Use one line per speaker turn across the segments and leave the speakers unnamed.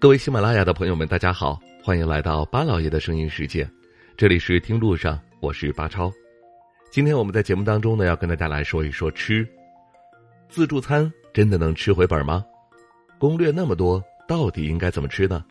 各位喜马拉雅的朋友们，大家好，欢迎来到巴老爷的声音世界，这里是听路上，我是巴超。今天我们在节目当中呢，要跟大家来说一说吃自助餐真的能吃回本吗？攻略那么多，到底应该怎么吃呢？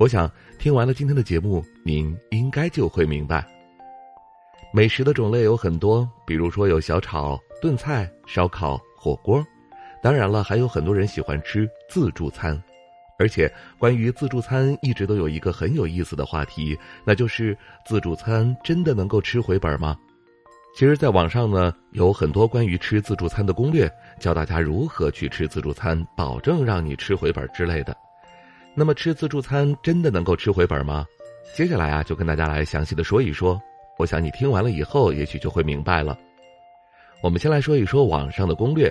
我想听完了今天的节目，您应该就会明白。美食的种类有很多，比如说有小炒、炖菜、烧烤、火锅，当然了，还有很多人喜欢吃自助餐。而且，关于自助餐，一直都有一个很有意思的话题，那就是自助餐真的能够吃回本吗？其实，在网上呢，有很多关于吃自助餐的攻略，教大家如何去吃自助餐，保证让你吃回本之类的。那么，吃自助餐真的能够吃回本吗？接下来啊，就跟大家来详细的说一说。我想你听完了以后，也许就会明白了。我们先来说一说网上的攻略。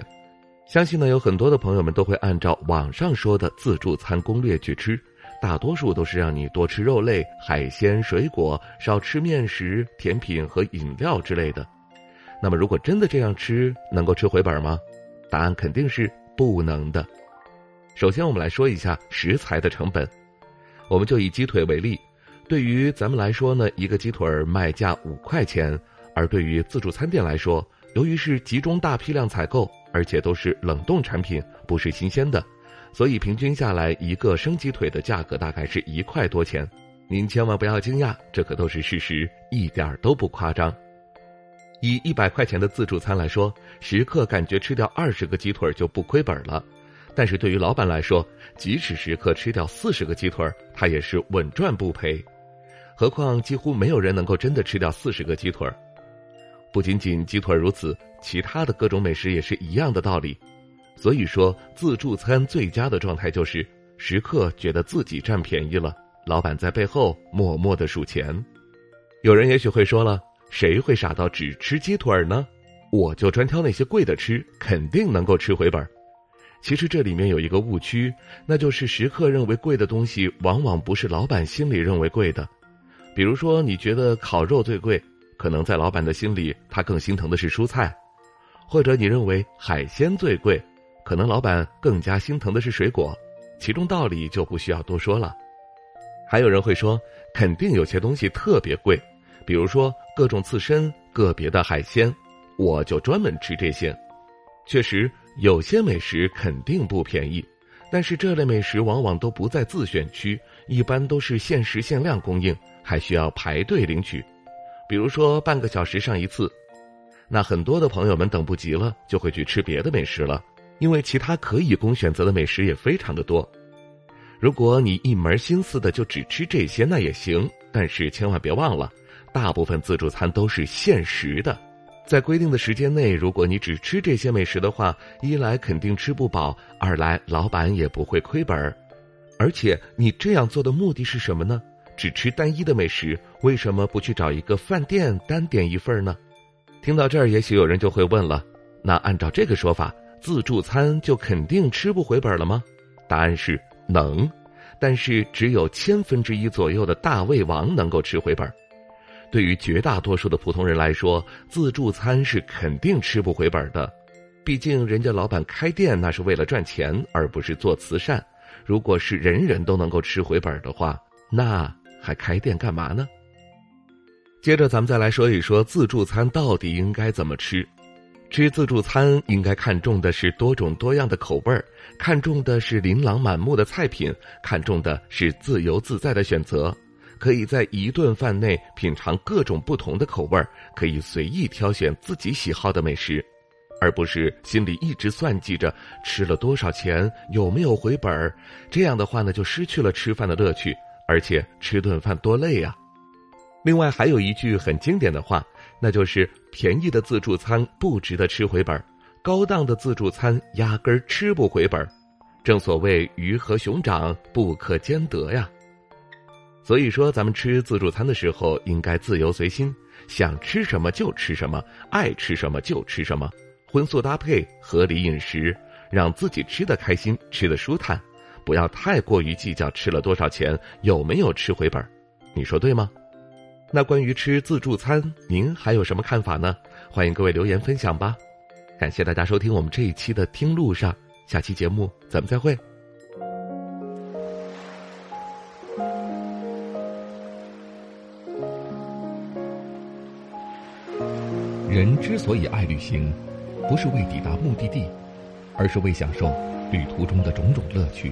相信呢，有很多的朋友们都会按照网上说的自助餐攻略去吃，大多数都是让你多吃肉类、海鲜、水果，少吃面食、甜品和饮料之类的。那么，如果真的这样吃，能够吃回本吗？答案肯定是不能的。首先，我们来说一下食材的成本。我们就以鸡腿为例，对于咱们来说呢，一个鸡腿儿卖价五块钱，而对于自助餐店来说，由于是集中大批量采购。而且都是冷冻产品，不是新鲜的，所以平均下来一个生鸡腿的价格大概是一块多钱。您千万不要惊讶，这可都是事实，一点都不夸张。以一百块钱的自助餐来说，食客感觉吃掉二十个鸡腿就不亏本了，但是对于老板来说，即使食客吃掉四十个鸡腿，他也是稳赚不赔。何况几乎没有人能够真的吃掉四十个鸡腿。不仅仅鸡腿如此，其他的各种美食也是一样的道理。所以说，自助餐最佳的状态就是食客觉得自己占便宜了，老板在背后默默的数钱。有人也许会说了，谁会傻到只吃鸡腿呢？我就专挑那些贵的吃，肯定能够吃回本儿。其实这里面有一个误区，那就是食客认为贵的东西，往往不是老板心里认为贵的。比如说，你觉得烤肉最贵。可能在老板的心里，他更心疼的是蔬菜，或者你认为海鲜最贵，可能老板更加心疼的是水果，其中道理就不需要多说了。还有人会说，肯定有些东西特别贵，比如说各种刺身、个别的海鲜，我就专门吃这些。确实，有些美食肯定不便宜，但是这类美食往往都不在自选区，一般都是限时限量供应，还需要排队领取。比如说半个小时上一次，那很多的朋友们等不及了，就会去吃别的美食了，因为其他可以供选择的美食也非常的多。如果你一门心思的就只吃这些，那也行，但是千万别忘了，大部分自助餐都是限时的，在规定的时间内，如果你只吃这些美食的话，一来肯定吃不饱，二来老板也不会亏本，而且你这样做的目的是什么呢？只吃单一的美食，为什么不去找一个饭店单点一份呢？听到这儿，也许有人就会问了：那按照这个说法，自助餐就肯定吃不回本了吗？答案是能，但是只有千分之一左右的大胃王能够吃回本。对于绝大多数的普通人来说，自助餐是肯定吃不回本的。毕竟人家老板开店那是为了赚钱，而不是做慈善。如果是人人都能够吃回本的话，那……还开店干嘛呢？接着，咱们再来说一说自助餐到底应该怎么吃。吃自助餐应该看重的是多种多样的口味儿，看重的是琳琅满目的菜品，看重的是自由自在的选择。可以在一顿饭内品尝各种不同的口味儿，可以随意挑选自己喜好的美食，而不是心里一直算计着吃了多少钱，有没有回本儿。这样的话呢，就失去了吃饭的乐趣。而且吃顿饭多累呀！另外还有一句很经典的话，那就是便宜的自助餐不值得吃回本儿高档的自助餐压根儿吃不回本儿正所谓鱼和熊掌不可兼得呀。所以说，咱们吃自助餐的时候应该自由随心，想吃什么就吃什么，爱吃什么就吃什么，荤素搭配，合理饮食，让自己吃得开心，吃得舒坦。不要太过于计较吃了多少钱，有没有吃回本儿你说对吗？那关于吃自助餐您还有什么看法呢？欢迎各位留言分享吧。感谢大家收听我们这一期的听路上下期节目咱们再会。
人之所以爱旅行不是为抵达目的地而是为享受旅途中的种种乐趣。